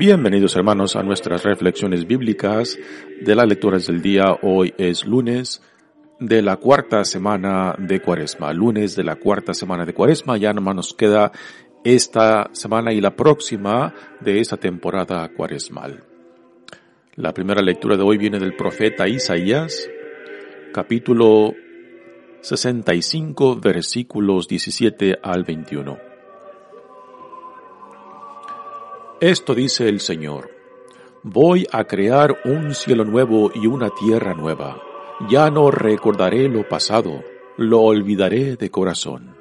Bienvenidos hermanos a nuestras reflexiones bíblicas de las lecturas del día. Hoy es lunes de la cuarta semana de Cuaresma. Lunes de la cuarta semana de Cuaresma. Ya nomás nos queda esta semana y la próxima de esta temporada cuaresmal. La primera lectura de hoy viene del profeta Isaías, capítulo 65, versículos 17 al 21. Esto dice el Señor. Voy a crear un cielo nuevo y una tierra nueva. Ya no recordaré lo pasado, lo olvidaré de corazón.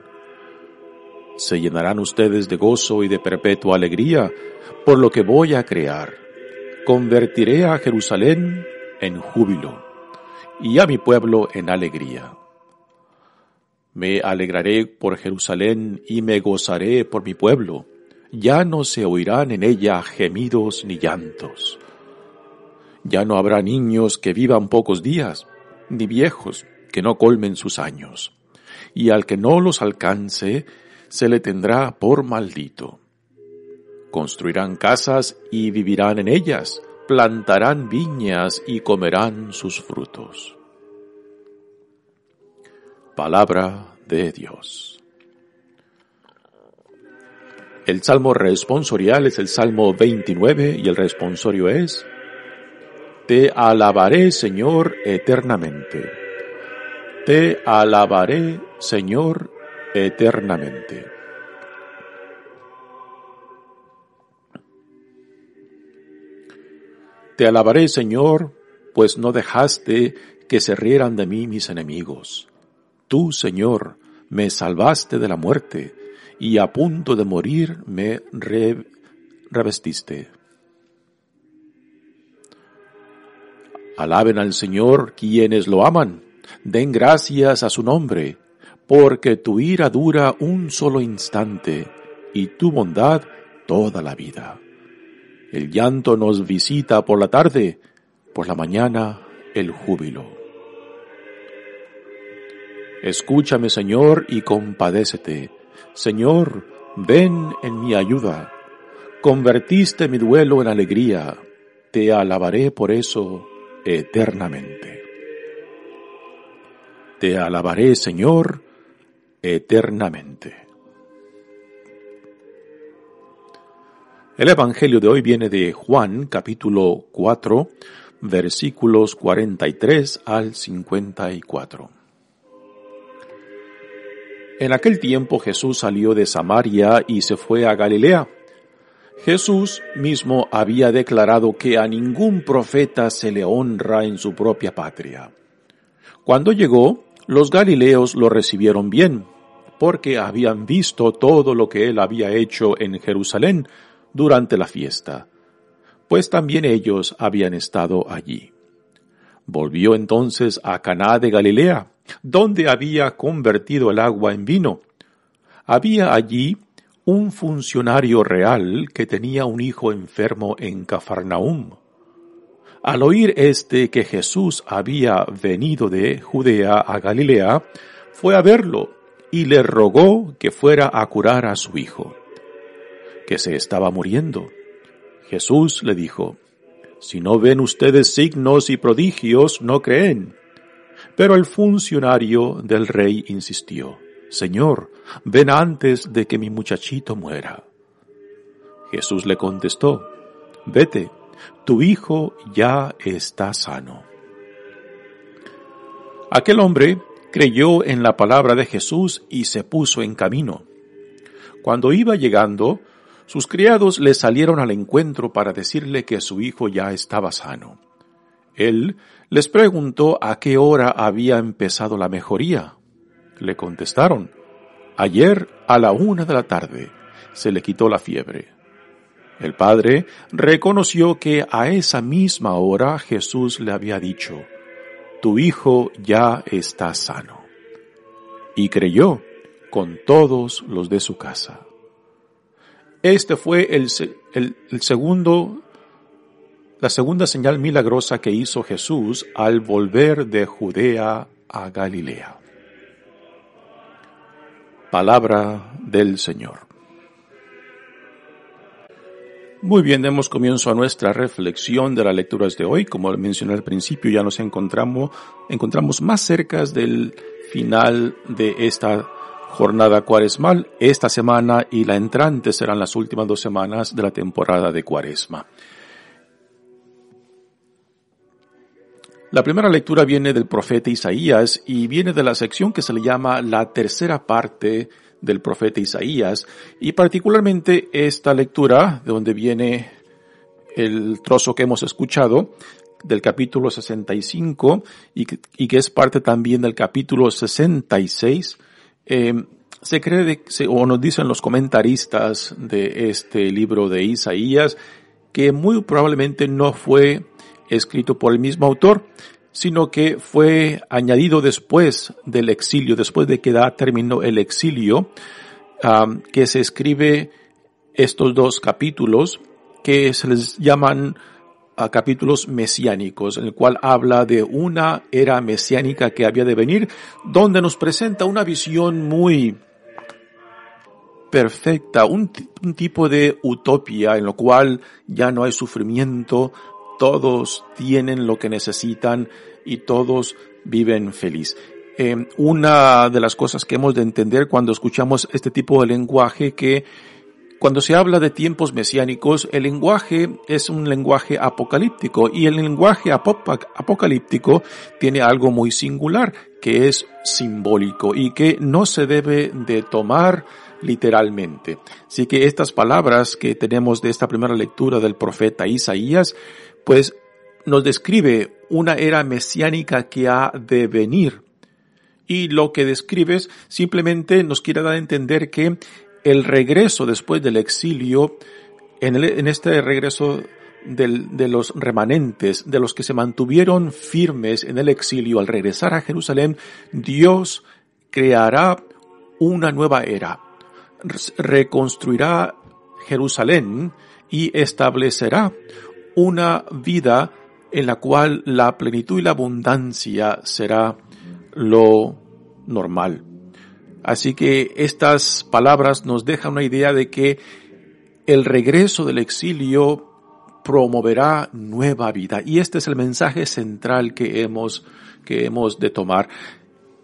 Se llenarán ustedes de gozo y de perpetua alegría por lo que voy a crear. Convertiré a Jerusalén en júbilo y a mi pueblo en alegría. Me alegraré por Jerusalén y me gozaré por mi pueblo ya no se oirán en ella gemidos ni llantos. Ya no habrá niños que vivan pocos días, ni viejos que no colmen sus años. Y al que no los alcance, se le tendrá por maldito. Construirán casas y vivirán en ellas, plantarán viñas y comerán sus frutos. Palabra de Dios. El salmo responsorial es el salmo 29 y el responsorio es, Te alabaré Señor eternamente. Te alabaré Señor eternamente. Te alabaré Señor, pues no dejaste que se rieran de mí mis enemigos. Tú, Señor, me salvaste de la muerte y a punto de morir me revestiste. Alaben al Señor quienes lo aman, den gracias a su nombre, porque tu ira dura un solo instante y tu bondad toda la vida. El llanto nos visita por la tarde, por la mañana el júbilo. Escúchame, Señor, y compadécete Señor, ven en mi ayuda. Convertiste mi duelo en alegría. Te alabaré por eso eternamente. Te alabaré, Señor, eternamente. El Evangelio de hoy viene de Juan capítulo 4 versículos 43 al 54. En aquel tiempo Jesús salió de Samaria y se fue a Galilea. Jesús mismo había declarado que a ningún profeta se le honra en su propia patria. Cuando llegó, los galileos lo recibieron bien, porque habían visto todo lo que él había hecho en Jerusalén durante la fiesta, pues también ellos habían estado allí. Volvió entonces a Caná de Galilea, donde había convertido el agua en vino. Había allí un funcionario real que tenía un hijo enfermo en Cafarnaum. Al oír éste que Jesús había venido de Judea a Galilea, fue a verlo y le rogó que fuera a curar a su hijo, que se estaba muriendo. Jesús le dijo, Si no ven ustedes signos y prodigios, no creen. Pero el funcionario del rey insistió, Señor, ven antes de que mi muchachito muera. Jesús le contestó, Vete, tu hijo ya está sano. Aquel hombre creyó en la palabra de Jesús y se puso en camino. Cuando iba llegando, sus criados le salieron al encuentro para decirle que su hijo ya estaba sano. Él les preguntó a qué hora había empezado la mejoría. Le contestaron, ayer a la una de la tarde se le quitó la fiebre. El padre reconoció que a esa misma hora Jesús le había dicho, tu hijo ya está sano. Y creyó con todos los de su casa. Este fue el, el, segundo, la segunda señal milagrosa que hizo Jesús al volver de Judea a Galilea. Palabra del Señor. Muy bien, demos comienzo a nuestra reflexión de las lecturas de hoy. Como mencioné al principio, ya nos encontramos, encontramos más cerca del final de esta jornada cuaresmal. Esta semana y la entrante serán las últimas dos semanas de la temporada de cuaresma. La primera lectura viene del profeta Isaías y viene de la sección que se le llama la tercera parte del profeta Isaías. Y particularmente esta lectura de donde viene el trozo que hemos escuchado del capítulo 65 y, y que es parte también del capítulo 66 eh, se cree o nos dicen los comentaristas de este libro de Isaías que muy probablemente no fue escrito por el mismo autor, sino que fue añadido después del exilio, después de que da terminó el exilio, que se escribe estos dos capítulos que se les llaman a capítulos mesiánicos, en el cual habla de una era mesiánica que había de venir, donde nos presenta una visión muy perfecta, un, un tipo de utopía en lo cual ya no hay sufrimiento, todos tienen lo que necesitan y todos viven feliz. Eh, una de las cosas que hemos de entender cuando escuchamos este tipo de lenguaje que cuando se habla de tiempos mesiánicos, el lenguaje es un lenguaje apocalíptico y el lenguaje apocalíptico tiene algo muy singular que es simbólico y que no se debe de tomar literalmente. Así que estas palabras que tenemos de esta primera lectura del profeta Isaías, pues nos describe una era mesiánica que ha de venir. Y lo que describes simplemente nos quiere dar a entender que el regreso después del exilio, en, este regreso de los remanentes, de los que se mantuvieron firmes en el exilio al regresar a Jerusalén, Dios creará una nueva era, reconstruirá Jerusalén y establecerá una vida en la cual la plenitud y la abundancia será lo normal. Así que estas palabras nos dejan una idea de que el regreso del exilio promoverá nueva vida. Y este es el mensaje central que hemos, que hemos de tomar.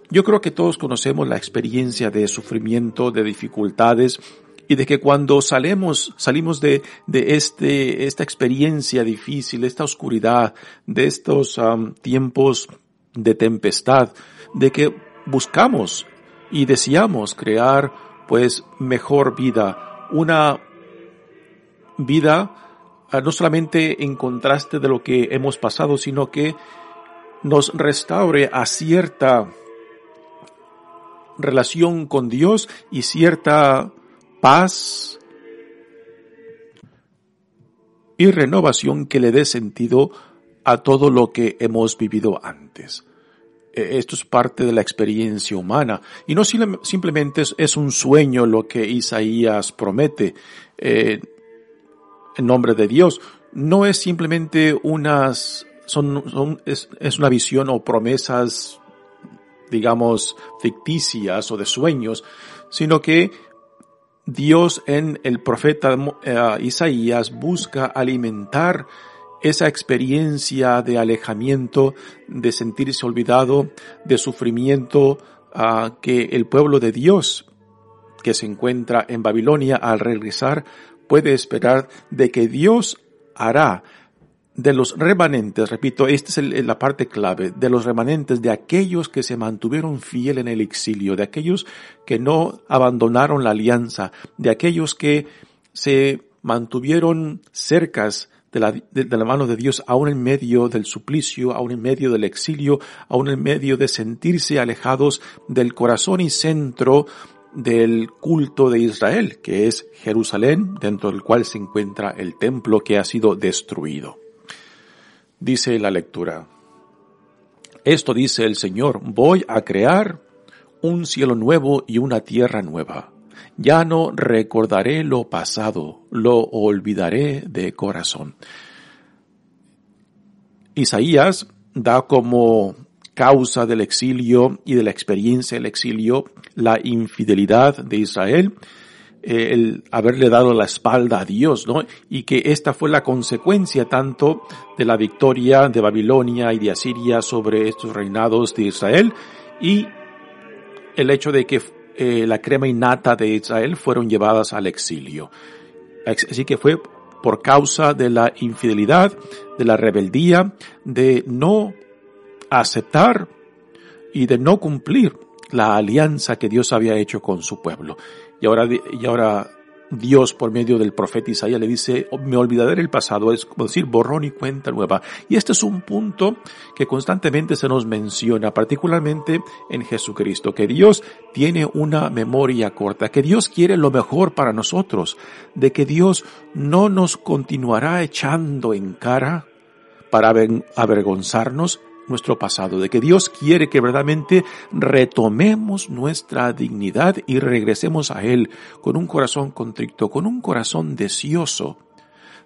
Yo creo que todos conocemos la experiencia de sufrimiento, de dificultades, y de que cuando salimos, salimos de, de este, esta experiencia difícil, esta oscuridad, de estos tiempos de tempestad, de que buscamos y deseamos crear pues mejor vida, una vida ah, no solamente en contraste de lo que hemos pasado, sino que nos restaure a cierta relación con Dios y cierta paz y renovación que le dé sentido a todo lo que hemos vivido antes. Eh, esto es parte de la experiencia humana. Y no simplemente es, un sueño lo que Isaías promete eh, en nombre de Dios. No es simplemente unas, son, es, es una visión o promesas, digamos, ficticias o de sueños, sino que Dios en el profeta eh, Isaías busca alimentar esa experiencia de alejamiento, de sentirse olvidado, de sufrimiento uh, que el pueblo de Dios que se encuentra en Babilonia al regresar puede esperar de que Dios hará de los remanentes, repito, esta es la parte clave, de los remanentes de aquellos que se mantuvieron fiel en el exilio, de aquellos que no abandonaron la alianza, de aquellos que se mantuvieron cercas de la, de, la mano de Dios, aún en medio del suplicio, aún en medio del exilio, aún en medio de sentirse alejados del corazón y centro del culto de Israel, que es Jerusalén, dentro del cual se encuentra el templo que ha sido destruido. Dice la lectura, esto dice el Señor, voy a crear un cielo nuevo y una tierra nueva. Ya no recordaré lo pasado, lo olvidaré de corazón. Isaías da como causa del exilio y de la experiencia del exilio la infidelidad de Israel, el haberle dado la espalda a Dios, ¿no? Y que esta fue la consecuencia tanto de la victoria de Babilonia y de Asiria sobre estos reinados de Israel y el hecho de que eh, la crema innata de Israel fueron llevadas al exilio. Así que fue por causa de la infidelidad, de la rebeldía, de no aceptar y de no cumplir la alianza que Dios había hecho con su pueblo. Y ahora, y ahora Dios por medio del profeta Isaías le dice, me olvidaré del pasado, es como decir borrón y cuenta nueva. Y este es un punto que constantemente se nos menciona, particularmente en Jesucristo, que Dios tiene una memoria corta, que Dios quiere lo mejor para nosotros, de que Dios no nos continuará echando en cara para avergonzarnos nuestro pasado, de que Dios quiere que verdaderamente retomemos nuestra dignidad y regresemos a Él con un corazón contrito, con un corazón deseoso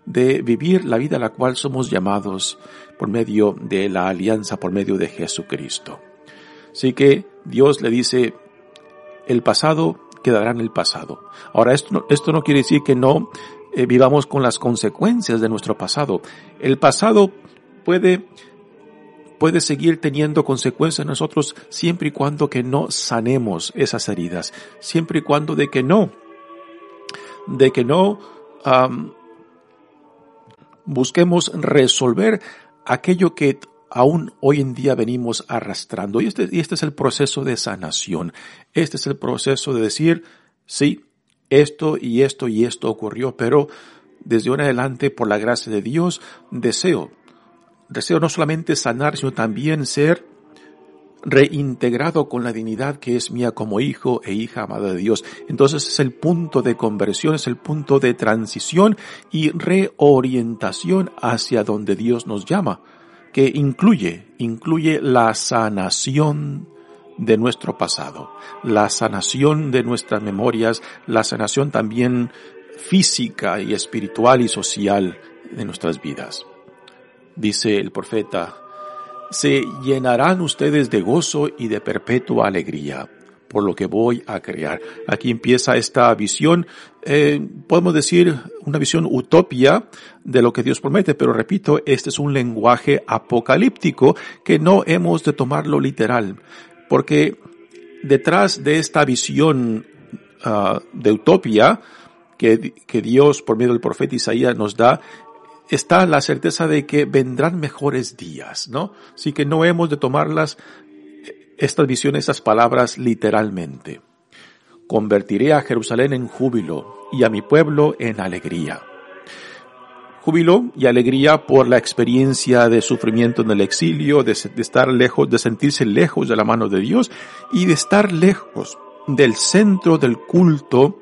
de vivir la vida a la cual somos llamados por medio de la alianza, por medio de Jesucristo. Así que Dios le dice, el pasado quedará en el pasado. Ahora, esto no, esto no quiere decir que no eh, vivamos con las consecuencias de nuestro pasado. El pasado puede puede seguir teniendo consecuencias en nosotros siempre y cuando que no sanemos esas heridas, siempre y cuando de que no, de que no busquemos resolver aquello que aún hoy en día venimos arrastrando. Y este, y este es el proceso de sanación. Este es el proceso de decir, sí, esto y esto y esto ocurrió, pero desde ahora adelante, por la gracia de Dios, deseo deseo no solamente sanar, sino también ser reintegrado con la dignidad que es mía como hijo e hija amada de Dios. Entonces es el punto de conversión, es el punto de transición y reorientación hacia donde Dios nos llama, que incluye, incluye la sanación de nuestro pasado, la sanación de nuestras memorias, la sanación también física y espiritual y social de nuestras vidas dice el profeta, se llenarán ustedes de gozo y de perpetua alegría por lo que voy a crear. Aquí empieza esta visión, eh, podemos decir una visión utopia de lo que Dios promete, pero repito, este es un lenguaje apocalíptico que no hemos de tomarlo literal, porque detrás de esta visión uh, de utopia que, que Dios por medio del profeta Isaías nos da, está la certeza de que vendrán mejores días, ¿no? Así que no hemos de tomarlas, estas visiones, estas palabras literalmente. Convertiré a Jerusalén en júbilo y a mi pueblo en alegría. Júbilo y alegría por la experiencia de sufrimiento en el exilio, de, de estar lejos, de sentirse lejos de la mano de Dios y de estar lejos del centro del culto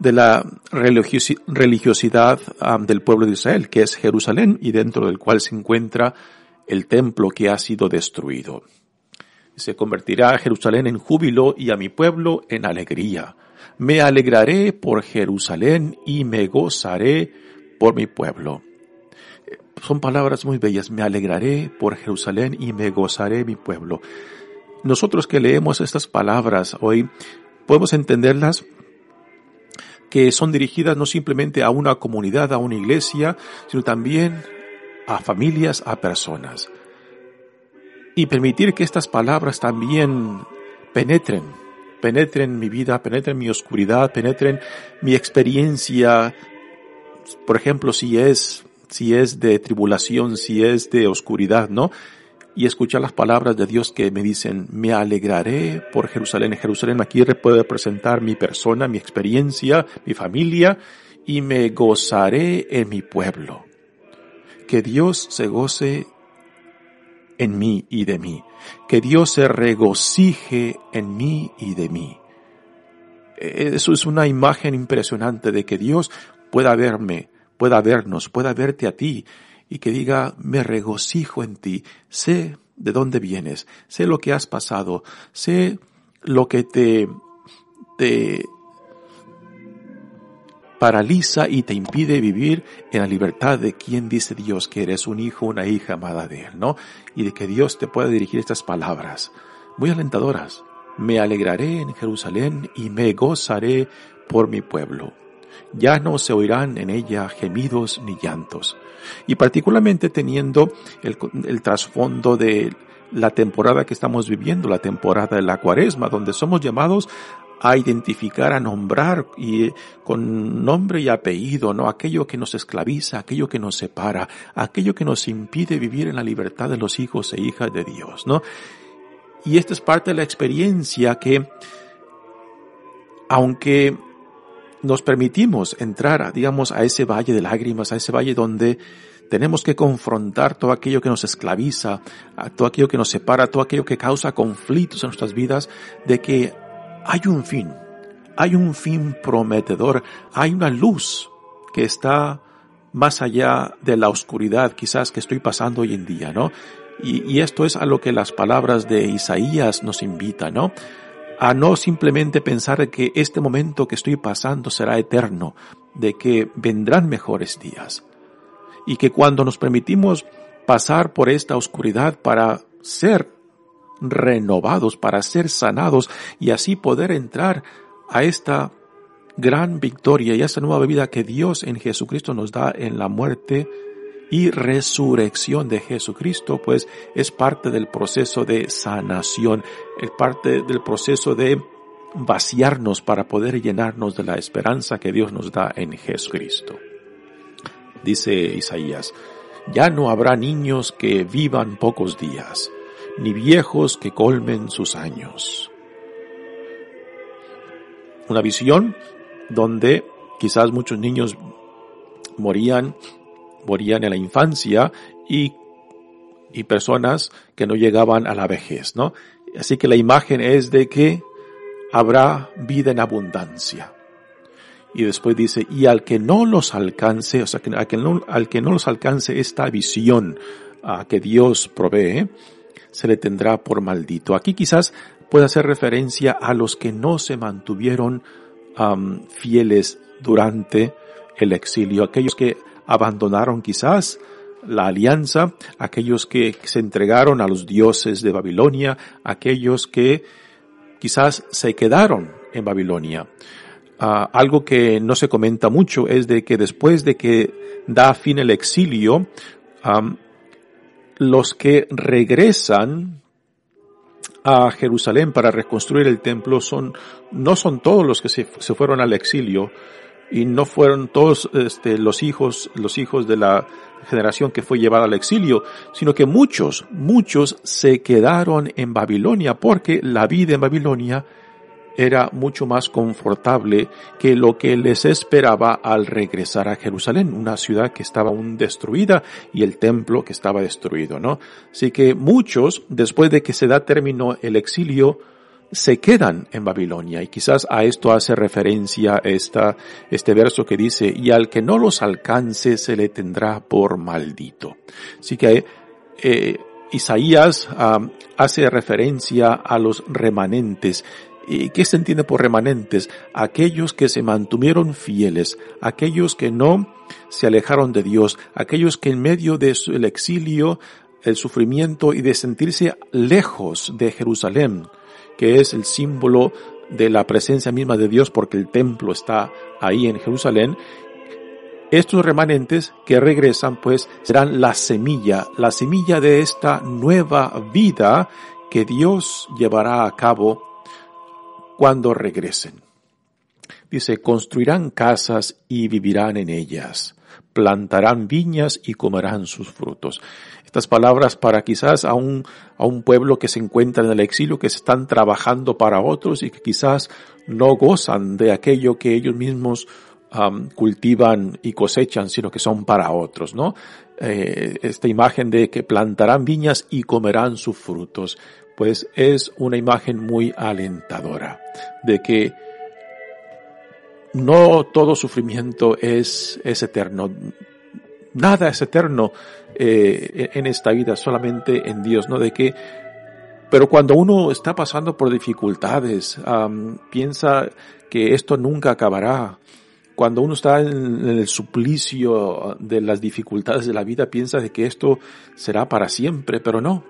de la religiosidad del pueblo de Israel, que es Jerusalén y dentro del cual se encuentra el templo que ha sido destruido. Se convertirá Jerusalén en júbilo y a mi pueblo en alegría. Me alegraré por Jerusalén y me gozaré por mi pueblo. Son palabras muy bellas. Me alegraré por Jerusalén y me gozaré mi pueblo. Nosotros que leemos estas palabras hoy podemos entenderlas que son dirigidas no simplemente a una comunidad, a una iglesia, sino también a familias, a personas. Y permitir que estas palabras también penetren, penetren mi vida, penetren mi oscuridad, penetren mi experiencia, por ejemplo, si es, si es de tribulación, si es de oscuridad, ¿no? Y escuchar las palabras de Dios que me dicen, me alegraré por Jerusalén. Jerusalén aquí puede representar mi persona, mi experiencia, mi familia, y me gozaré en mi pueblo. Que Dios se goce en mí y de mí. Que Dios se regocije en mí y de mí. eso es una imagen impresionante de que Dios pueda verme, pueda vernos, pueda verte a ti y que diga, me regocijo en ti, sé de dónde vienes, sé lo que has pasado, sé lo que te, te paraliza y te impide vivir en la libertad de quien dice Dios que eres un hijo, una hija amada de Él, ¿no? Y de que Dios te pueda dirigir estas palabras muy alentadoras. Me alegraré en Jerusalén y me gozaré por mi pueblo. Ya no se oirán en ella gemidos ni llantos. Y particularmente teniendo el, trasfondo de la temporada que estamos viviendo, la temporada de la cuaresma, donde somos llamados a identificar, a nombrar y con nombre y apellido, ¿no? Aquello que nos esclaviza, aquello que nos separa, aquello que nos impide vivir en la libertad de los hijos e hijas de Dios, ¿no? Y esta es parte de la experiencia que, aunque nos permitimos entrar, digamos, a ese valle de lágrimas, a ese valle donde tenemos que confrontar todo aquello que nos esclaviza, todo aquello que nos separa, todo aquello que causa conflictos en nuestras vidas, de que hay un fin, hay un fin prometedor, hay una luz que está más allá de la oscuridad quizás que estoy pasando hoy en día, ¿no? Y, y esto es a lo que las palabras de Isaías nos invitan, ¿no? A no simplemente pensar que este momento que estoy pasando será eterno, de que vendrán mejores días. Y que cuando nos permitimos pasar por esta oscuridad para ser renovados, para ser sanados y así poder entrar a esta gran victoria y a esta nueva vida que Dios en Jesucristo nos da en la muerte y resurrección de Jesucristo, pues es parte del proceso de sanación, es parte del proceso de vaciarnos para poder llenarnos de la esperanza que Dios nos da en Jesucristo. Dice Isaías, ya no habrá niños que vivan pocos días ni viejos que colmen sus años. Una visión donde quizás muchos niños morían, morían en la infancia y, y personas que no llegaban a la vejez, ¿no? Así que la imagen es de que habrá vida en abundancia. Y después dice, y al que no los alcance, o sea, al que no, al que no los alcance esta visión a que Dios provee, se le tendrá por maldito. Aquí quizás pueda hacer referencia a los que no se mantuvieron fieles durante el exilio, aquellos que abandonaron quizás la alianza, aquellos que se entregaron a los dioses de Babilonia, aquellos que quizás se quedaron en Babilonia. Ah, algo que no se comenta mucho es de que después de que da fin el exilio, los que regresan a Jerusalén para reconstruir el templo son, no son todos los que se, fueron al exilio y no fueron todos este, los hijos, los hijos de la generación que fue llevada al exilio, sino que muchos, muchos se quedaron en Babilonia porque la vida en Babilonia era mucho más confortable que lo que les esperaba al regresar a Jerusalén, una ciudad que estaba aún destruida y el templo que estaba destruido, ¿no? Así que muchos, después de que se da término el exilio, se quedan en Babilonia y quizás a esto hace referencia esta, este verso que dice, y al que no los alcance se le tendrá por maldito. Así que eh, Isaías hace referencia a los remanentes ¿Y qué se entiende por remanentes? Aquellos que se mantuvieron fieles, aquellos que no se alejaron de Dios, aquellos que en medio del exilio, el sufrimiento y de sentirse lejos de Jerusalén, que es el símbolo de la presencia misma de Dios porque el templo está ahí en Jerusalén, estos remanentes que regresan pues serán la semilla, la semilla de esta nueva vida que Dios llevará a cabo cuando regresen. Dice, construirán casas y vivirán en ellas, plantarán viñas y comerán sus frutos. Estas palabras para quizás a un, a un pueblo que se encuentra en el exilio, que están trabajando para otros y que quizás no gozan de aquello que ellos mismos cultivan y cosechan, sino que son para otros, ¿no? Eh, esta imagen de que plantarán viñas y comerán sus frutos pues es una imagen muy alentadora de que no todo sufrimiento es, es eterno. Nada es eterno eh, en esta vida, solamente en Dios, ¿no? De que, pero cuando uno está pasando por dificultades, piensa que esto nunca acabará. Cuando uno está en, el suplicio de las dificultades de la vida, piensa de que esto será para siempre, pero no.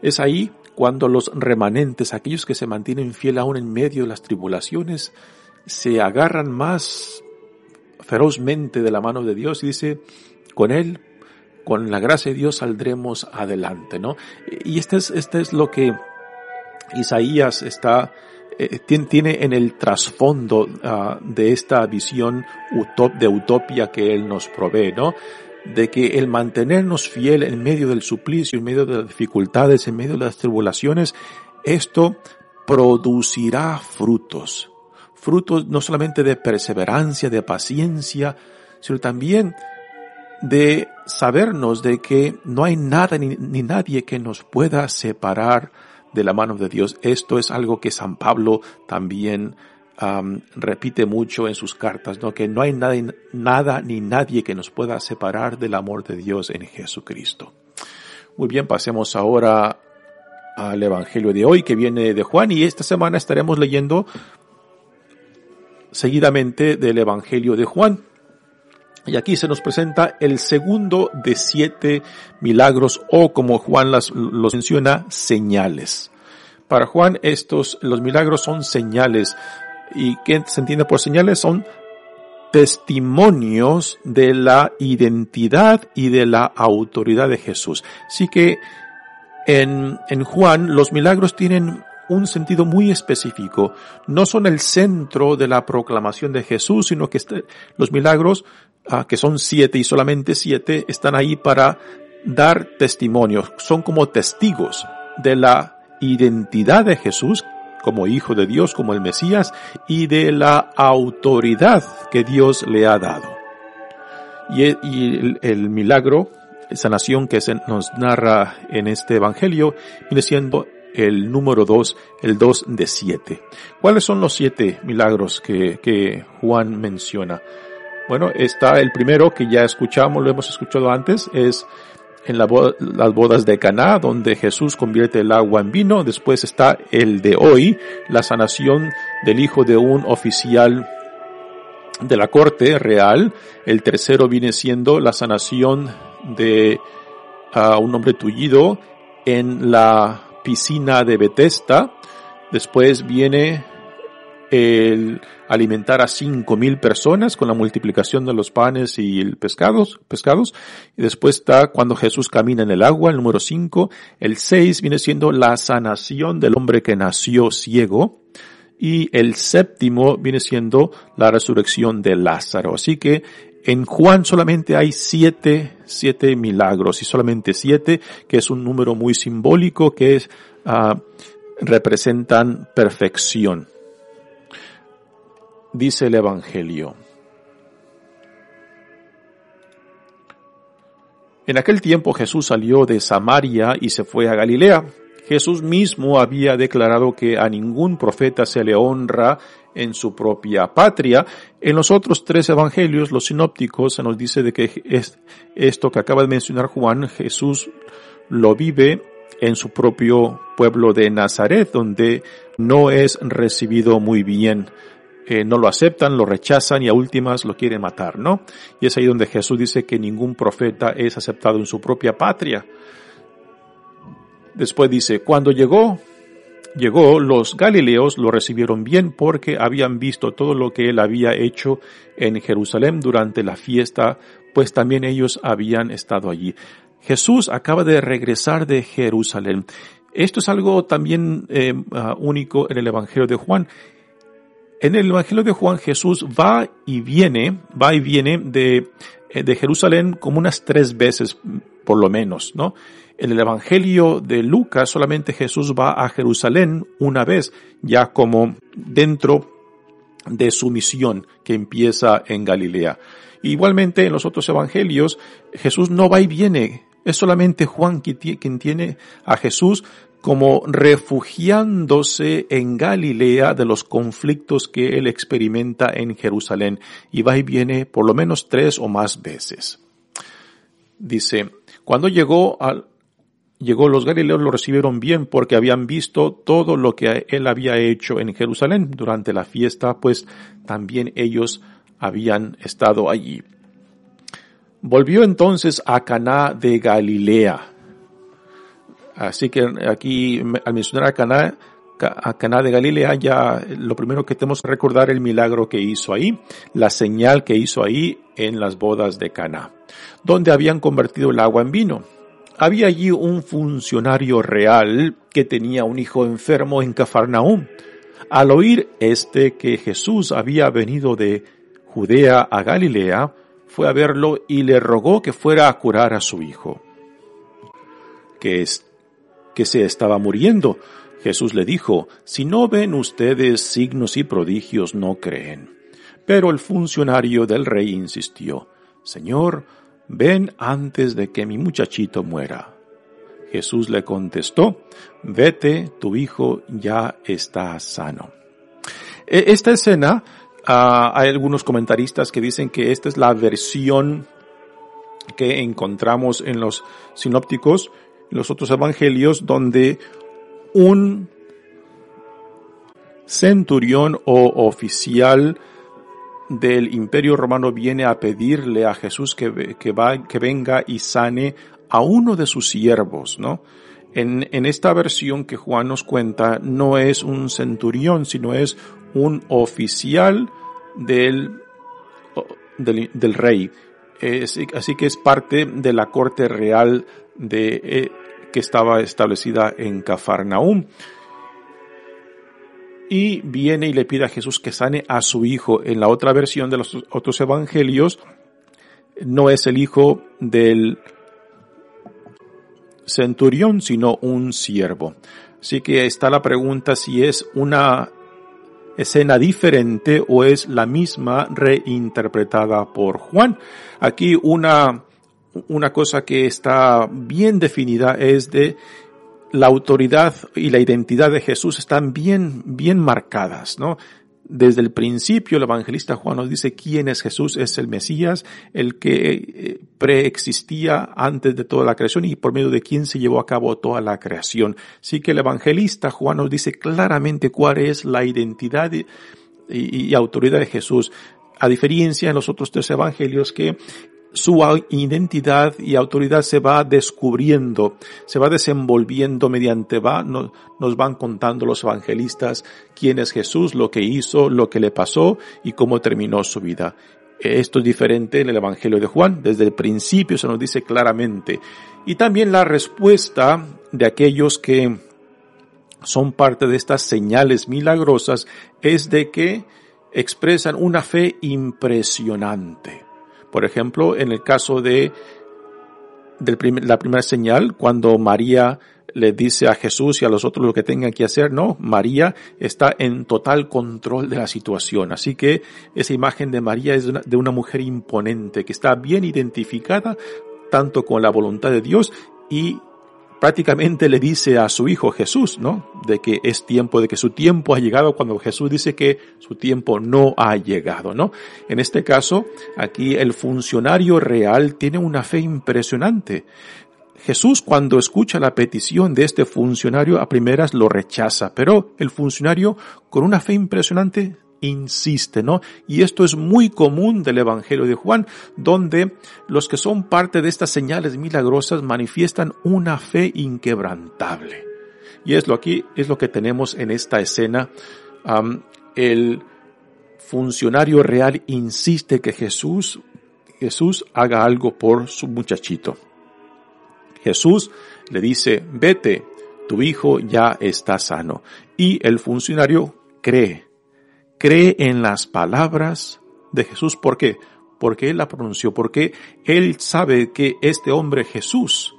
Es ahí cuando los remanentes, aquellos que se mantienen fiel aún en medio de las tribulaciones, se agarran más ferozmente de la mano de Dios y dice, con Él, con la gracia de Dios saldremos adelante, ¿no? Y este es, este es lo que Isaías está, eh, tiene, en el trasfondo ah, de esta visión de utopía que Él nos provee, ¿no? De que el mantenernos fiel en medio del suplicio, en medio de las dificultades, en medio de las tribulaciones, esto producirá frutos frutos no solamente de perseverancia, de paciencia, sino también de sabernos de que no hay nada ni, nadie que nos pueda separar de la mano de Dios. Esto es algo que San Pablo también repite mucho en sus cartas, ¿no? que no hay nada, nada ni nadie que nos pueda separar del amor de Dios en Jesucristo. Muy bien, pasemos ahora al Evangelio de hoy que viene de Juan y esta semana estaremos leyendo seguidamente del Evangelio de Juan. Y aquí se nos presenta el segundo de siete milagros o como Juan los menciona, señales. Para Juan estos, los milagros son señales. ¿Y qué se entiende por señales? Son testimonios de la identidad y de la autoridad de Jesús. Así que en, en Juan los milagros tienen un sentido muy específico. No son el centro de la proclamación de Jesús, sino que este, los milagros, ah, que son siete y solamente siete, están ahí para dar testimonio. Son como testigos de la identidad de Jesús como Hijo de Dios, como el Mesías, y de la autoridad que Dios le ha dado. Y, el, milagro, sanación que se nos narra en este Evangelio, viene siendo el número dos, el dos de siete. ¿Cuáles son los siete milagros que, que Juan menciona? Bueno, está el primero que ya escuchamos, lo hemos escuchado antes, es en las bodas de Caná, donde Jesús convierte el agua en vino. Después está el de hoy, la sanación del hijo de un oficial de la corte real. El tercero viene siendo la sanación de ah, un hombre tullido en la piscina de Bethesda. Después viene el alimentar a cinco mil personas con la multiplicación de los panes y el pescados, pescados. Y después está cuando Jesús camina en el agua, el número cinco. El seis viene siendo la sanación del hombre que nació ciego. Y el séptimo viene siendo la resurrección de Lázaro. Así que en Juan solamente hay siete, siete milagros y solamente siete, que es un número muy simbólico que uh, representan perfección. Dice el Evangelio. En aquel tiempo Jesús salió de Samaria y se fue a Galilea. Jesús mismo había declarado que a ningún profeta se le honra en su propia patria. En los otros tres evangelios, los sinópticos, se nos dice de que es esto que acaba de mencionar Juan, Jesús lo vive en su propio pueblo de Nazaret, donde no es recibido muy bien. Eh, no lo aceptan, lo rechazan y a últimas lo quieren matar, ¿no? Y es ahí donde Jesús dice que ningún profeta es aceptado en su propia patria. Después dice, cuando llegó, llegó, los galileos lo recibieron bien porque habían visto todo lo que él había hecho en Jerusalén durante la fiesta, pues también ellos habían estado allí. Jesús acaba de regresar de Jerusalén. Esto es algo también eh, ah, único en el Evangelio de Juan. En el Evangelio de Juan Jesús va y viene, va y viene de, eh, de Jerusalén como unas tres veces, por lo menos, ¿no? En el Evangelio de Lucas solamente Jesús va a Jerusalén una vez, ya como dentro de su misión que empieza en Galilea. Igualmente en los otros evangelios Jesús no va y viene, es solamente Juan quien tiene a Jesús como refugiándose en Galilea de los conflictos que él experimenta en Jerusalén y va y viene por lo menos tres o más veces. Dice, cuando llegó al, llegó los galileos lo recibieron bien porque habían visto todo lo que él había hecho en Jerusalén durante la fiesta, pues también ellos habían estado allí. Volvió entonces a Caná de Galilea. Así que aquí al mencionar a Caná, a Caná de Galilea, ya lo primero que tenemos que recordar el milagro que hizo ahí, la señal que hizo ahí en las bodas de Caná, donde habían convertido el agua en vino. Había allí un funcionario real que tenía un hijo enfermo en Cafarnaúm. Al oír este que Jesús había venido de Judea a Galilea, fue a verlo y le rogó que fuera a curar a su hijo, que, que se estaba muriendo. Jesús le dijo, si no ven ustedes signos y prodigios, no creen. Pero el funcionario del rey insistió, Señor, ven antes de que mi muchachito muera. Jesús le contestó, vete, tu hijo ya está sano. E, esta escena Ah, hay algunos comentaristas que dicen que esta es la versión que encontramos en los sinópticos, en los otros evangelios, donde un centurión o oficial del imperio romano viene a pedirle a Jesús que, que, va, que venga y sane a uno de sus siervos, ¿no? En, en esta versión que Juan nos cuenta, no es un centurión, sino es un oficial del, del, rey. así que es parte de la corte real de, eh, que estaba establecida en Cafarnaúm. Y viene y le pide a Jesús que sane a su hijo. En la otra versión de los otros evangelios, no es el hijo del centurión, sino un siervo. Así que está la pregunta si es una escena diferente o es la misma reinterpretada por Juan. Aquí una, una cosa que está bien definida es de la autoridad y la identidad de Jesús están bien, bien marcadas, ¿no? Desde el principio el evangelista Juan nos dice quién es Jesús, es el Mesías, el que eh, preexistía antes de toda la creación y por medio de quien se llevó a cabo toda la creación. Así que el evangelista Juan nos dice claramente cuál es la identidad y, y autoridad de Jesús a diferencia en los otros tres evangelios que su identidad y autoridad se va descubriendo, se va desenvolviendo mediante va, nos, van contando los evangelistas quién es Jesús, lo que hizo, lo que le pasó y cómo terminó su vida. Esto es diferente en el Evangelio de Juan, desde el principio se nos dice claramente. Y también la respuesta de aquellos que son parte de estas señales milagrosas es de que expresan una fe impresionante. Por ejemplo, en el caso de, la primera señal, cuando María le dice a Jesús y a los otros lo que tengan que hacer, no, María está en total control de la situación. Así que esa imagen de María es de una mujer imponente, que está bien identificada tanto con la voluntad de Dios y prácticamente le dice a su hijo Jesús, ¿no? De que es tiempo, de que su tiempo ha llegado cuando Jesús dice que su tiempo no ha llegado, ¿no? En este caso, aquí el funcionario real tiene una fe impresionante. Jesús cuando escucha la petición de este funcionario a primeras lo rechaza, pero el funcionario con una fe impresionante insiste, ¿no? Y esto es muy común del Evangelio de Juan, donde los que son parte de estas señales milagrosas manifiestan una fe inquebrantable. Y es lo aquí, es lo que tenemos en esta escena. el funcionario real insiste que Jesús, Jesús haga algo por su muchachito. Jesús le dice, vete, tu hijo ya está sano. Y el funcionario cree cree en las palabras de Jesús. ¿Por qué? Porque Él la pronunció, porque Él sabe que este hombre Jesús,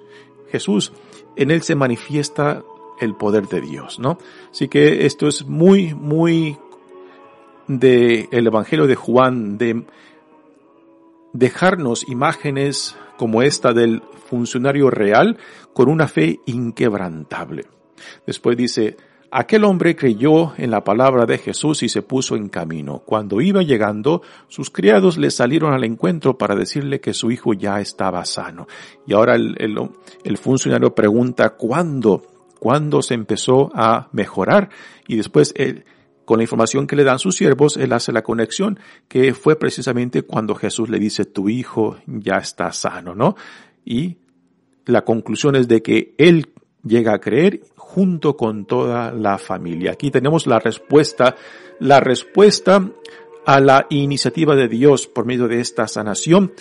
Jesús, en Él se manifiesta el poder de Dios, ¿no? Así que esto es muy, muy de el Evangelio de Juan, de dejarnos imágenes como esta del funcionario real con una fe inquebrantable. Después dice, Aquel hombre creyó en la palabra de Jesús y se puso en camino. Cuando iba llegando, sus criados le salieron al encuentro para decirle que su hijo ya estaba sano. Y ahora el, funcionario pregunta cuándo, cuándo se empezó a mejorar. Y después él, con la información que le dan sus siervos, él hace la conexión que fue precisamente cuando Jesús le dice tu hijo ya está sano, ¿no? Y la conclusión es de que él llega a creer junto con toda la familia. Aquí tenemos la respuesta, la respuesta a la iniciativa de Dios por medio de esta sanación.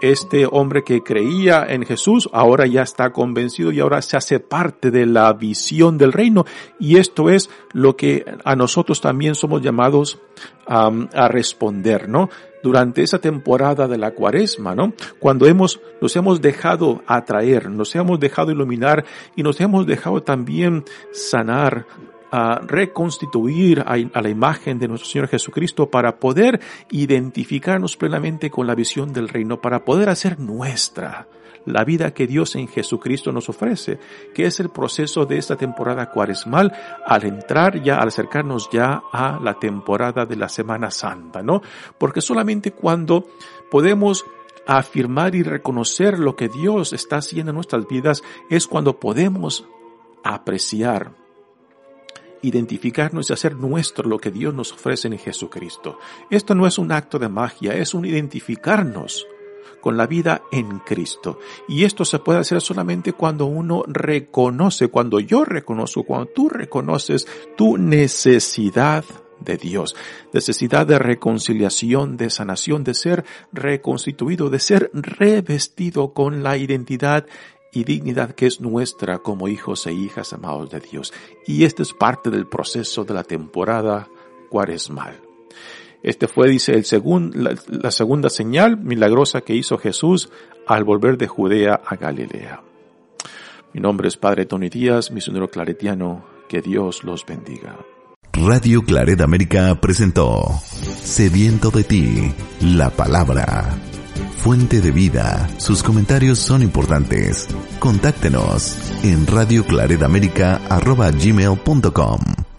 Este hombre que creía en Jesús ahora ya está convencido y ahora se hace parte de la visión del reino. Y esto es lo que a nosotros también somos llamados a responder, ¿no? Durante esa temporada de la cuaresma, ¿no? Cuando hemos, nos hemos dejado atraer, nos hemos dejado iluminar y nos hemos dejado también sanar, a reconstituir a, a, la imagen de nuestro Señor Jesucristo para poder identificarnos plenamente con la visión del reino, para poder hacer nuestra la vida que Dios en Jesucristo nos ofrece, que es el proceso de esta temporada cuaresmal al entrar ya, al acercarnos ya a la temporada de la Semana Santa, ¿no? Porque solamente cuando podemos afirmar y reconocer lo que Dios está haciendo en nuestras vidas es cuando podemos apreciar identificarnos y hacer nuestro lo que Dios nos ofrece en Jesucristo. Esto no es un acto de magia, es un identificarnos con la vida en Cristo. Y esto se puede hacer solamente cuando uno reconoce, cuando yo reconozco, cuando tú reconoces tu necesidad de Dios, necesidad de reconciliación, de sanación, de ser reconstituido, de ser revestido con la identidad y dignidad que es nuestra como hijos e hijas amados de Dios. Y esto es parte del proceso de la temporada cuaresmal. Este fue, dice, el la, segunda señal milagrosa que hizo Jesús al volver de Judea a Galilea. Mi nombre es Padre Tony Díaz, misionero claretiano. Que Dios los bendiga. Radio Claret América presentó Sediento de ti, la palabra. Fuente de vida. Sus comentarios son importantes. Contáctenos en radioclaredamerica.gmail.com